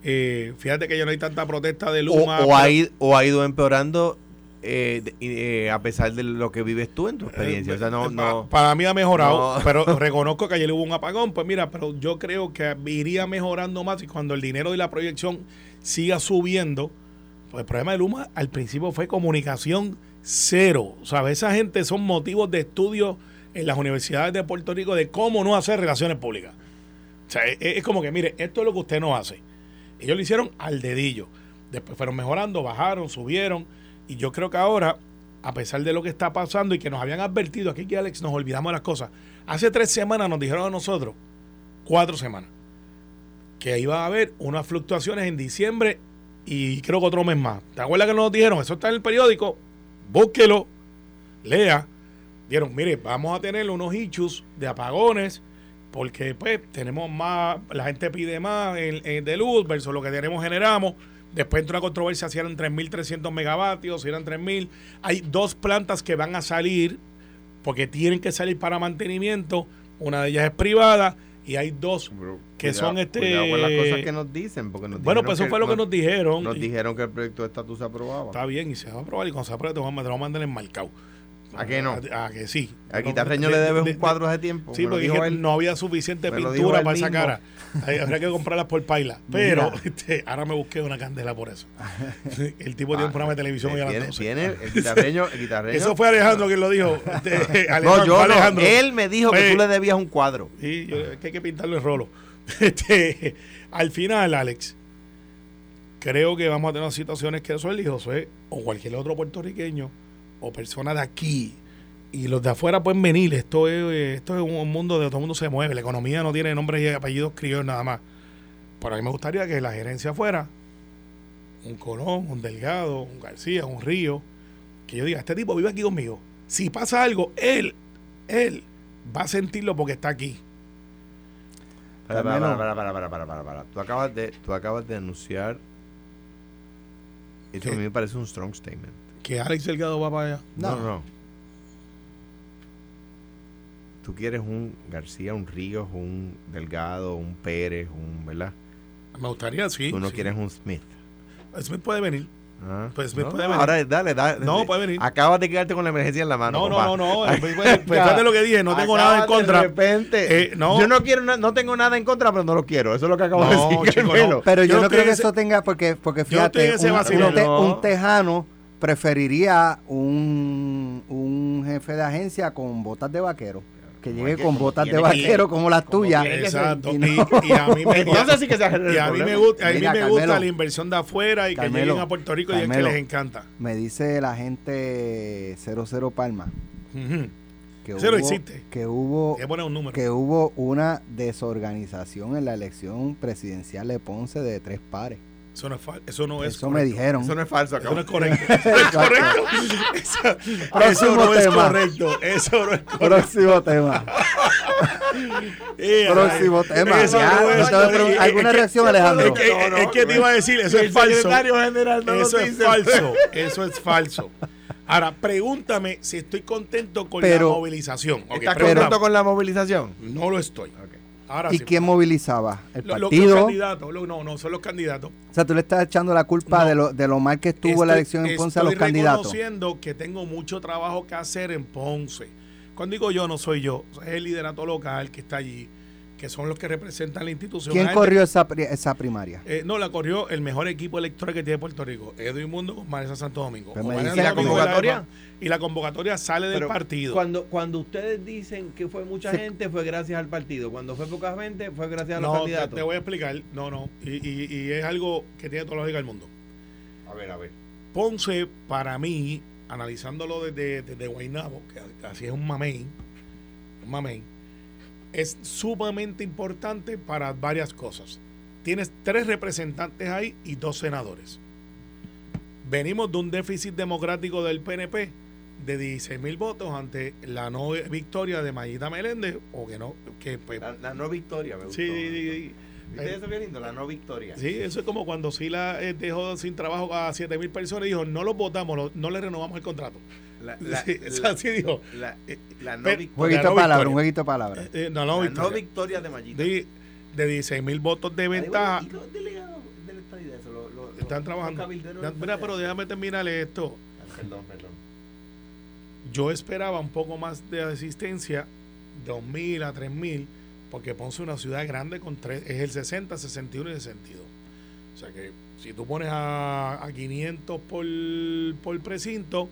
Eh, fíjate que ya no hay tanta protesta de o, Luma. o pero- ha ido, o ha ido empeorando eh, eh, a pesar de lo que vives tú en tu experiencia. O sea, no, Eh, no. Para mí ha mejorado, No. pero reconozco que ayer hubo un apagón. Pues mira, pero yo creo que iría mejorando más y cuando el dinero y la proyección siga subiendo, pues el problema de Luma al principio fue comunicación cero. O sea, esa gente son motivos de estudio en las universidades de Puerto Rico de cómo no hacer relaciones públicas. O sea, es, es como que, mire, esto es lo que usted no hace. Ellos lo hicieron al dedillo. Después fueron mejorando, bajaron, subieron. Y yo creo que ahora, a pesar de lo que está pasando y que nos habían advertido, aquí que Alex nos olvidamos de las cosas. Hace tres semanas nos dijeron a nosotros, cuatro semanas, que iba a haber unas fluctuaciones en diciembre y creo que otro mes más. ¿Te acuerdas que nos dijeron? Eso está en el periódico. Búsquelo, lea. Dieron, mire, vamos a tener unos issues de apagones porque pues tenemos más, la gente pide más en- de luz versus lo que tenemos generamos. Después entró una controversia si eran 3.300 megavatios, si eran 3.000. Hay dos plantas que van a salir porque tienen que salir para mantenimiento. Una de ellas es privada y hay dos que son este- cuidado con las cosas que nos dicen. Porque nos Bueno, pues eso fue lo que nos dijeron. Nos y- dijeron que el proyecto de estatus se aprobaba. Está bien, y se va a aprobar. Y cuando se apruebe, te vamos a mandar enmarcado. ¿A qué no? A, a que sí. A Guitarreño le debes un cuadro hace tiempo. Sí, porque dijo dije, él. no había suficiente pintura para esa mismo. cara. Ay, Habría que comprarlas por paila. Pero este, ahora me busqué una candela por eso. El tipo tiene un programa de televisión hoy a las tiene, 12. tiene el guitarreño, el guitarreño. Eso fue Alejandro quien lo dijo. Este, No, Alejandro, yo no. Alejandro. Él me dijo que tú le debías un cuadro. Sí, yo- que hay que pintarlo en rolo. Este, al final, Alex, creo que vamos a tener situaciones que eso y José o cualquier otro puertorriqueño o persona de aquí y los de afuera pueden venir. Esto es, esto es un mundo de todo el mundo se mueve. La economía no tiene nombres y apellidos criollos nada más. Pero a mí me gustaría que la gerencia fuera un Colón, un Delgado, un García, un Río, que yo diga, este tipo vive aquí conmigo. Si pasa algo, él, él va a sentirlo porque está aquí. Para, para, para, para, para, para, para, para. Tú acabas de, tú acabas de anunciar. Esto a ¿Qué? mí me parece un strong statement. Que Alex Delgado va para allá. No, No. no. Tú quieres un García, un Ríos, un Delgado, un Pérez, un, ¿verdad? Me gustaría, sí. Tú no sí. quieres un Smith. Smith puede venir. Ah, Pues Smith no, puede venir. Ahora, dale, dale. No, puede venir. Acabas de quedarte con la emergencia en la mano. No, no, no, no. Pues, pues, fíjate lo que dije, no tengo nada en contra. De repente. Eh, no. Yo no quiero, no tengo nada en contra, pero no lo quiero. Eso es lo que acabo No, de decir. chico. Pero yo, Yo no creo que ese- eso tenga, porque, porque fíjate, un, te- un tejano preferiría un, un jefe de agencia con botas de vaquero. Que llegue que- con botas de que- vaquero como las como tuyas. que. Exacto. Y Y, no- y a mí me, Entonces sí que se y a mí me gusta, a mí Mira, me gusta Carmelo. la inversión de afuera y que Carmelo, lleguen a Puerto Rico y es que les encanta. Me dice la gente 00 Palma que hubo, existe. que hubo que un que hubo una desorganización en la elección presidencial de Ponce de tres pares. Eso no es fal- Eso no es Eso me dijeron. Eso no es falso. Eso no es acabo- correcto. Eso no es correcto. Eso, eso Próximo no es tema. correcto. Eso no es correcto. Próximo tema. Eh, Próximo ay, tema. eso Ya, no es- es que- ¿alguna es que- reacción, Alejandro? Es que, No, no, es que te iba a decir, eso es falso. secretario general no lo Eso es dice. falso. Eso es falso. Ahora, pregúntame si estoy contento con Pero- la movilización. Ok, ¿Estás contento con la movilización? No lo estoy. Ahora ¿Y sí. quién movilizaba? ¿El Lo- lo- los partido? candidatos. lo- no, no, son los candidatos. o sea, tú le estás echando la culpa No. de, lo, de lo mal que estuvo la Estoy- elección en Ponce a los estoy candidatos. reconociendo que tengo mucho trabajo que hacer en Ponce. Cuando digo yo, no soy yo. Es el liderato local que está allí, que son los que representan la institución. ¿Quién gente- corrió esa, pri- esa primaria? Eh, no, la corrió el mejor equipo electoral que tiene Puerto Rico, Edwin Mundo con Vanessa Santo Domingo. Vanessa ¿Y la convocatoria? Y la convocatoria sale del Pero partido. Cuando, cuando ustedes dicen que fue mucha Sí. gente, fue gracias al partido. Cuando fue poca gente, fue gracias a los no, te, candidatos. te voy a explicar. No, no. Y, y- y es algo que tiene toda la lógica del mundo. A ver, a ver. Ponce, para mí, analizándolo desde, desde Guaynabo, que así es un mamey, un mamey, es sumamente importante para varias cosas. Tienes tres representantes ahí y dos senadores. Venimos de un déficit democrático del PNP de 16 mil votos ante la no victoria de Mayita Meléndez, o que no, que pues, La, la no victoria, me gustó. sí, sí, sí, ¿Viste eso bien lindo? La no victoria. Sí, eso es como cuando Sila eh, dejó sin trabajo a 7 mil personas y dijo, no los votamos, lo- no le renovamos el contrato. La, la, Sí, la- así dijo. la- la no Pero- victoria. Jueguito no victoria. un jueguito de palabras. Eh, no, no, la no victoria. victoria de Mayita. de, de 16 mil votos de ventaja. ¿Y los delegados del estadidad? Eso, lo- lo- Están los- trabajando. los Mira, pero déjame terminar esto. Perdón, perdón. Yo esperaba un poco más de asistencia, 2.000 a 3.000, porque Ponce es una ciudad grande con tres, es el 60, 61 y 62. O sea que si tú pones a, a 500 por, por precinto,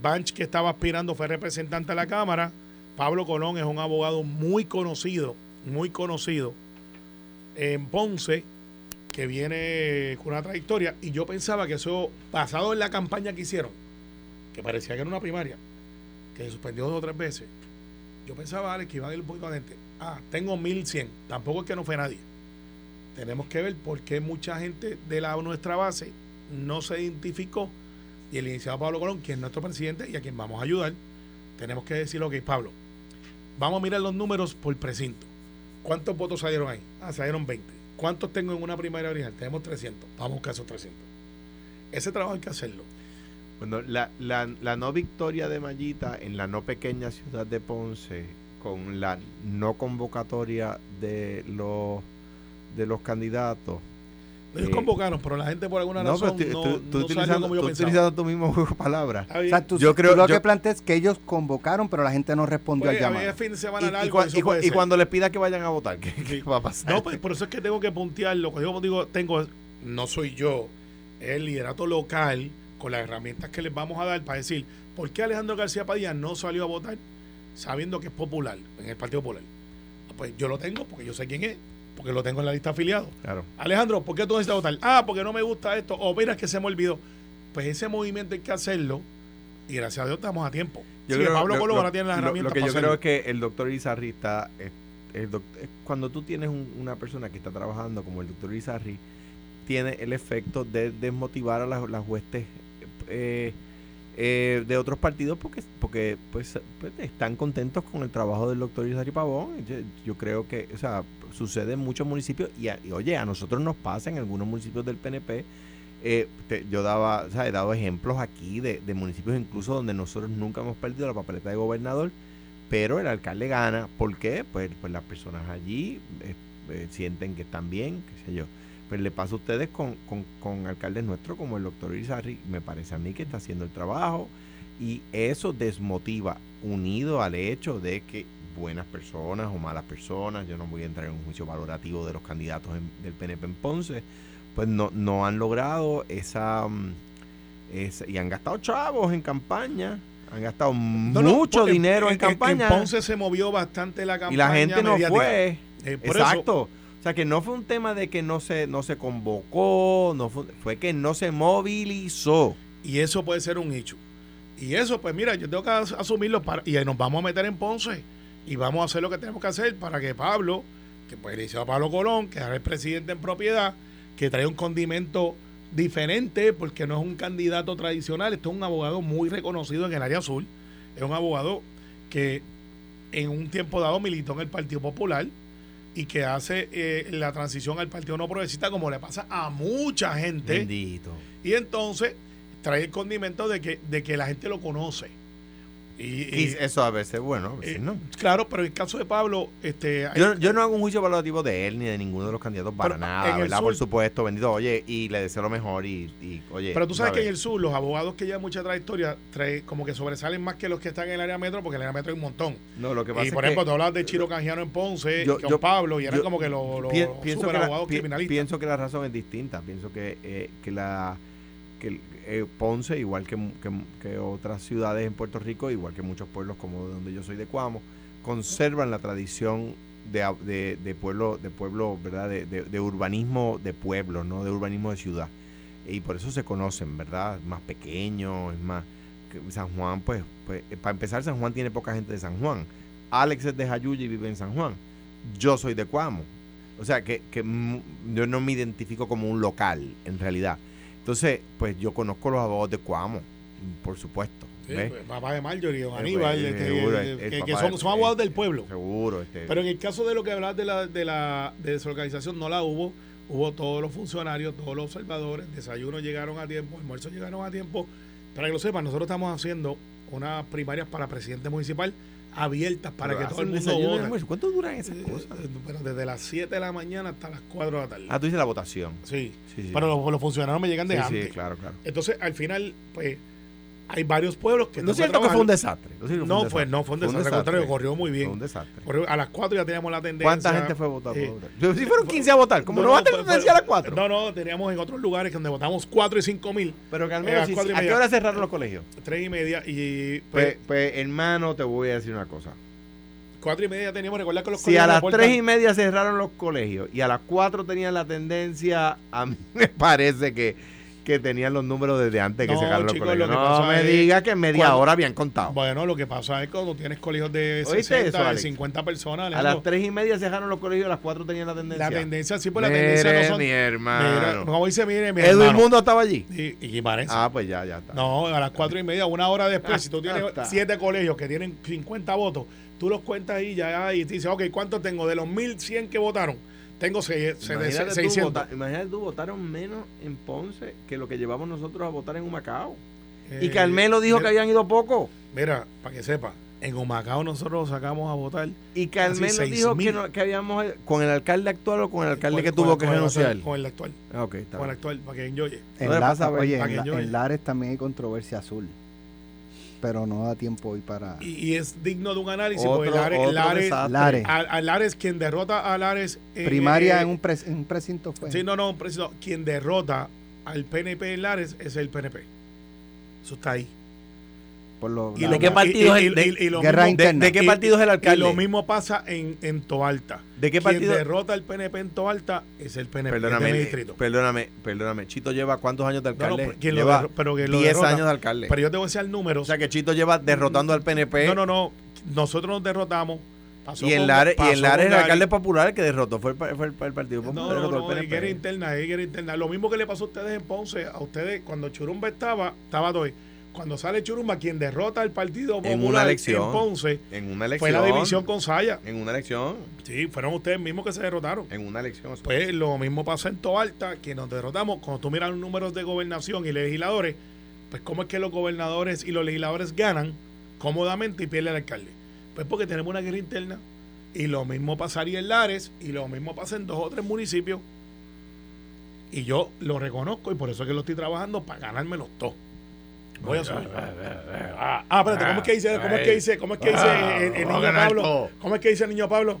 Banch, que estaba aspirando, fue representante de la Cámara. Pablo Colón es un abogado muy conocido, muy conocido en Ponce, que viene con una trayectoria. Y yo pensaba que eso, basado en la campaña que hicieron, que parecía que era una primaria, que se suspendió dos o tres veces, yo pensaba, Alex, que iban a ir un poquito adelante. Ah, tengo 1100. Tampoco es que no fue nadie. Tenemos que ver por qué mucha gente de la, nuestra base no se identificó. Y el licenciado Pablo Colón, que es nuestro presidente y a quien vamos a ayudar, tenemos que decir, ok, Pablo, vamos a mirar los números por precinto. ¿Cuántos votos salieron ahí? Ah, salieron 20. ¿Cuántos tengo en una primaria original? Tenemos 300. Vamos a buscar esos 300. Ese trabajo hay que hacerlo. Bueno, la, la, la no victoria de Mayita en la no pequeña ciudad de Ponce, con la no convocatoria de los de los candidatos. Ellos Eh, convocaron, pero la gente por alguna No, razón pero tú, no, tú- no tú salió utilizando, como yo tú pensaba. utilizando tu mismo juego de palabras. O sea, tú, Yo tú creo- lo yo- que planteas es que ellos convocaron, pero la gente no respondió Pues, al llamado. fin de Y, semana y largo, cua- eso y cua- puede y ser. cuando les pida que vayan a votar, ¿qué, qué va a pasar? No, pues por eso es que tengo que puntearlo. Cuando yo digo, tengo, no soy yo, es el liderato local con las herramientas que les vamos a dar para decir, ¿por qué Alejandro García Padilla no salió a votar sabiendo que es popular en el Partido Popular? Ah, Pues yo lo tengo porque yo sé quién es, porque lo tengo en la lista afiliado. Claro. Alejandro, ¿por qué tú necesitas votar? Ah, porque no me gusta esto. O mira, es que se me olvidó. Pues ese movimiento hay que hacerlo y gracias a Dios estamos a tiempo. Yo Sí, creo- Pablo lo- Colón lo- ahora tiene las lo- herramientas Lo que para yo creo es que el doctor Izarri está. es- el doc- es cuando tú tienes un- una persona que está trabajando como el doctor Izarri, tiene el efecto de desmotivar a las, las huestes eh, eh, de otros partidos porque porque pues, pues, están contentos con el trabajo del doctor Izarri Pavón. Yo, creo que, o sea, sucede en muchos municipios y, oye, a nosotros nos pasa en algunos municipios del PNP. eh, yo daba, o sea, he dado ejemplos aquí de, de municipios incluso donde nosotros nunca hemos perdido la papeleta de gobernador, pero el alcalde gana. ¿Por qué? Pues, pues las personas allí eh, eh, sienten que están bien, qué sé yo. Pues le pasa a ustedes con, con, con alcaldes nuestros como el doctor Irizarry, me parece a mí que está haciendo el trabajo y eso desmotiva, unido al hecho de que buenas personas o malas personas, yo no voy a entrar en un juicio valorativo de los candidatos en- del PNP en Ponce, pues no, no han logrado esa, mm, esa- y han gastado chavos en campaña, han gastado No, no, mucho porque dinero en, campaña En Ponce se movió bastante la campaña. y la gente no fue. Eh, eso- Exacto. O sea que no fue un tema de que no se, no se convocó, no fue, fue que no se movilizó. Y eso puede ser un hecho. Y eso, pues mira, yo tengo que as- asumirlo para, y nos vamos a meter en Ponce y vamos a hacer lo que tenemos que hacer para que Pablo, que pues le a Pablo Colón, que ahora es presidente en propiedad, que trae un condimento diferente porque no es un candidato tradicional, esto es un abogado muy reconocido en el área azul, es un abogado que en un tiempo dado militó en el Partido Popular y que hace eh, la transición al Partido No Progresista como le pasa a mucha gente. Bendito. Y entonces trae el condimento de que, de que la gente lo conoce. Y, eso a veces, bueno, a veces eh, no. Claro, pero en el caso de Pablo, este, hay- Yo, yo no hago un juicio evaluativo de él ni de ninguno de los candidatos para Pero nada, ¿verdad? sur- Por supuesto, bendito. Oye, y le deseo lo mejor y, y, oye. pero tú sabes que en el sur los abogados que llevan mucha trayectoria trae, como que sobresalen más que los que están en el área metro, porque en el área metro hay un montón. No, lo que pasa Y es por que ejemplo, tú hablas de Chiro Canjiano en Ponce, Yo- con yo- Pablo, y eran como que los, los Pien- pienso, que la, criminalistas. pienso que la razón es distinta. Pienso que, eh, que la que eh, Ponce, igual que, que, otras ciudades en Puerto Rico, igual que muchos pueblos como de donde yo soy de Cuamo, conservan la tradición de, de, pueblo, de pueblo, ¿verdad? De, de- urbanismo de pueblo, ¿no? De urbanismo de ciudad. Y por eso se conocen, ¿verdad? Más pequeños, es más. San Juan, pues, pues eh, para empezar, San Juan tiene poca gente de San Juan. Alex es de Jayuya y vive en San Juan. Yo soy de Cuamo. O sea, que, que yo no me identifico como un local, en realidad. Entonces, pues yo conozco los abogados de Cuamo, por supuesto. Sí, pues, papá de Marjorie, don Aníbal, seguro, el- el que, son, abogados del pueblo. Seguro. Este, Pero en el caso de lo que hablabas de la, de la de desorganización, no la hubo. Hubo todos los funcionarios, todos los observadores, desayunos llegaron a tiempo, almuerzos llegaron a tiempo. Para que lo sepan, nosotros estamos haciendo unas primarias para presidente municipal abiertas para pero que hacen todo el mundo vote. almuerzo. ¿Cuánto duran esas Eh, cosas? eh, Pero desde las 7 de la mañana hasta las 4 de la tarde. Ah, tú dices la votación. sí. Sí, sí. Pero los, los funcionarios me llegan de sí, antes. sí, claro, claro. Entonces, al final, pues, hay varios pueblos que No es cierto que fue un desastre. No, No un fue, desastre. no fue un desastre. Al contrario, corrió muy bien. Fue un desastre. Corrió- a las 4 ya teníamos la tendencia. ¿Cuánta gente fue a votar? eh, si fueron 15 a votar, ¿cómo no, va a tener fue- tendencia a las fue- 4? No, no, teníamos en otros lugares donde votamos 4 y 5 mil, Pero que al Eh, menos, si- cuatro ¿a qué hora cerraron los colegios? 3 y media y Pues, pues, pues, hermano, te voy a decir una cosa. 4 y media teníamos, recordar que los Si colegios a las 3 y media cerraron los colegios y a las 4 tenían la tendencia, a mí me parece que, que tenían los números desde antes que No, cerraron los colegios. No me es diga que en media cuando- hora habían contado. Bueno, lo que pasa es que cuando tienes colegios de ¿Oíste 60, eso, de Alex? 50 personas, a las 3 y media cerraron los colegios a las 4 tenían la tendencia. la tendencia, sí, pues la tendencia no son... mi hermano. como dice, mire, mi Edwin hermano. Mundo estaba allí. Y, y Guimarães. Ah, pues ya, ya está. No, a las cuatro y media, una hora después, si tú tienes Está. siete colegios que tienen 50 votos, tú los cuentas ahí ya y te dices, ok, ¿cuántos tengo? De los 1100 que votaron, tengo seis- se- de Imagínate tú, 600. vota- imagínate tú, votaron menos en Ponce que lo que llevamos nosotros a votar en Humacao. Eh, y Carmelo dijo que habían ido poco. Mira, para que sepa, en Humacao nosotros sacamos a votar. Y Carmelo dijo que, mil. no- que habíamos con el alcalde actual o con el alcalde con- que con- tuvo que con renunciar. Con el actual, Ah, ok, está con el actual, para que enjoye. En, No le La- pasa, pues, oye, en Lares también hay controversia azul. Pero no da tiempo hoy para. Y, y es digno de un análisis, Otro- porque Lares, otro Lares. Lares. a, a Lares, quien derrota a Lares. eh, Primaria eh, en, un pres- en un precinto fue. Sí, no, no, preciso. Quien derrota al PNP en Lares es el PNP. Eso está ahí. Por Y. ¿De qué partido y- es el- y- de- y lo Guerra mismo- ¿De, interna. de qué y- partido es el Y alcalde? lo mismo pasa en, en Toalta. ¿De qué Quien partido? derrota al PNP en Toalta es el PNP Perdóname, de mi eh, distrito. perdóname, perdóname. Chito lleva cuántos años de No, no, alcalde? lo lleva derro- pero que lo 10 derrota. años de alcalde. Pero yo te voy a decir el número. o sea que Chito lleva derrotando al PNP. no, no, no. Nosotros nos derrotamos. Pasó Y en con- Lares, y Lares con el alcalde popular el que derrotó fue el, fue el, fue el Partido Popular. No, no, no, el guerra interna, guerra interna. Lo mismo que le pasó a ustedes en Ponce, a ustedes cuando Churumba estaba, estaba todo ahí. Cuando sale Churumba, quien derrota al Partido Popular En una elección. en Ponce En una elección. fue la división con Saya. En una elección. Sí, fueron ustedes mismos que se derrotaron. En una elección. Pues lo mismo pasa en Toalta, que nos derrotamos. Cuando tú miras los números de gobernación y legisladores, pues cómo es que los gobernadores y los legisladores ganan cómodamente y pierde el alcalde. Pues porque tenemos una guerra interna. Y lo mismo pasaría en Lares y lo mismo pasa en dos o tres municipios. Y yo lo reconozco y por eso es que lo estoy trabajando para ganármelos todos. Voy a subir. Ah, ah, espérate, ¿cómo es que dice, cómo es que dice, cómo es que dice el, el Vamos a niño Pablo? todo. ¿Cómo es que dice el niño Pablo?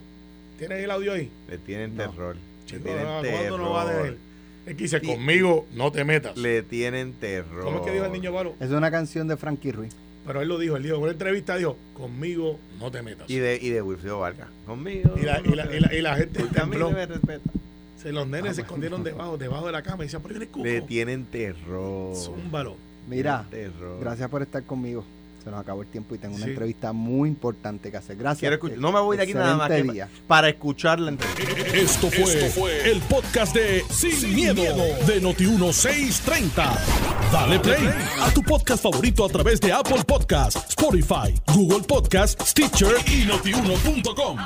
¿Tienes el audio ahí? Le tienen terror. Le Chico, tienen ah, ¿cuándo no va a terror. tener? Es que dice, conmigo no te metas. Le tienen terror. ¿Cómo es que dijo el niño Pablo? Es una canción de Frankie Ruiz. Pero él lo dijo, él dijo, en una entrevista dijo, conmigo no te metas. Y de, y de Wilfrido Vargas. Conmigo. Y la, y la, y la, y la gente Porque a mí tembló. me respeta. Se, los nenes se escondieron debajo, debajo de la cama y decían, pero viene Cuco. Le tienen terror. Zúmbalo. Mira, gracias por estar conmigo. Se nos acabó el tiempo y tengo una Sí. entrevista muy importante que hacer. Gracias. Quiero escuchar- No me voy de aquí nada más que para escuchar la entrevista. Esto fue, el podcast de Sin, miedo, de Noti1630. Dale play a tu podcast favorito a través de Apple Podcasts, Spotify, Google Podcasts, Stitcher y notiuno.com.